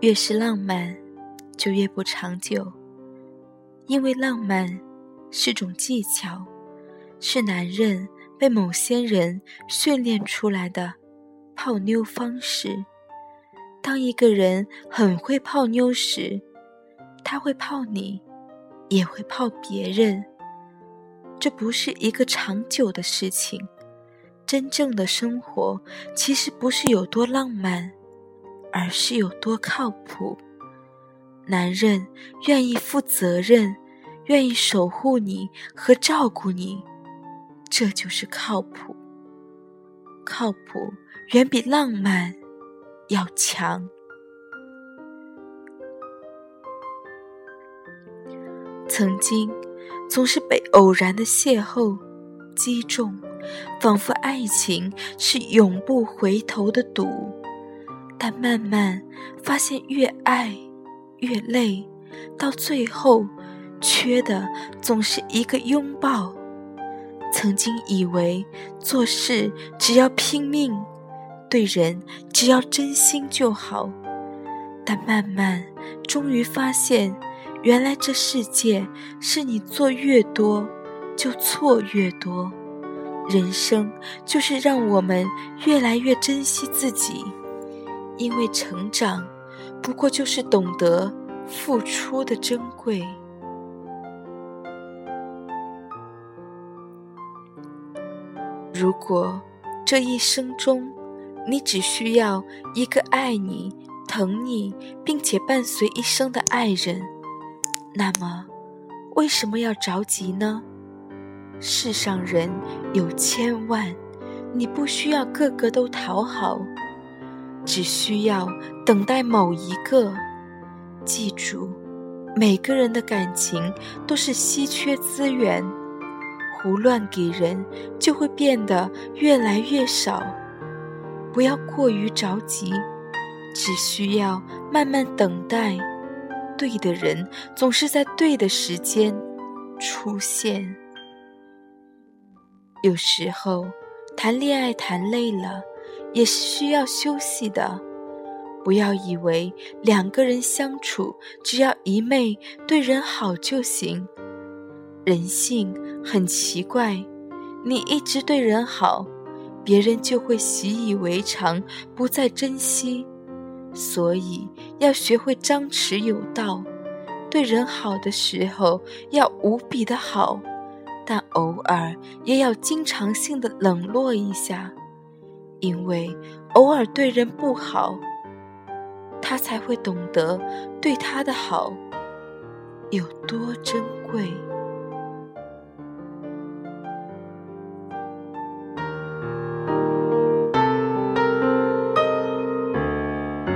越是浪漫，就越不长久，因为浪漫是种技巧，是男人被某些人训练出来的泡妞方式。当一个人很会泡妞时，他会泡你，也会泡别人。这不是一个长久的事情。真正的生活其实不是有多浪漫，而是有多靠谱。男人愿意负责任，愿意守护你和照顾你，这就是靠谱。靠谱远比浪漫要强。曾经，总是被偶然的邂逅击中，仿佛爱情是永不回头的赌。但慢慢发现，越爱越累，到最后，缺的总是一个拥抱。曾经以为做事只要拼命，对人只要真心就好，但慢慢终于发现。原来这世界是你做越多，就错越多。人生就是让我们越来越珍惜自己，因为成长不过就是懂得付出的珍贵。如果这一生中，你只需要一个爱你、疼你，并且伴随一生的爱人。那么，为什么要着急呢？世上人有千万，你不需要个个都讨好，只需要等待某一个。记住，每个人的感情都是稀缺资源，胡乱给人就会变得越来越少。不要过于着急，只需要慢慢等待。对的人总是在对的时间出现。有时候谈恋爱谈累了，也是需要休息的。不要以为两个人相处只要一昧对人好就行。人性很奇怪，你一直对人好，别人就会习以为常，不再珍惜。所以要学会张弛有道，对人好的时候要无比的好，但偶尔也要经常性的冷落一下，因为偶尔对人不好，他才会懂得对他的好有多珍贵。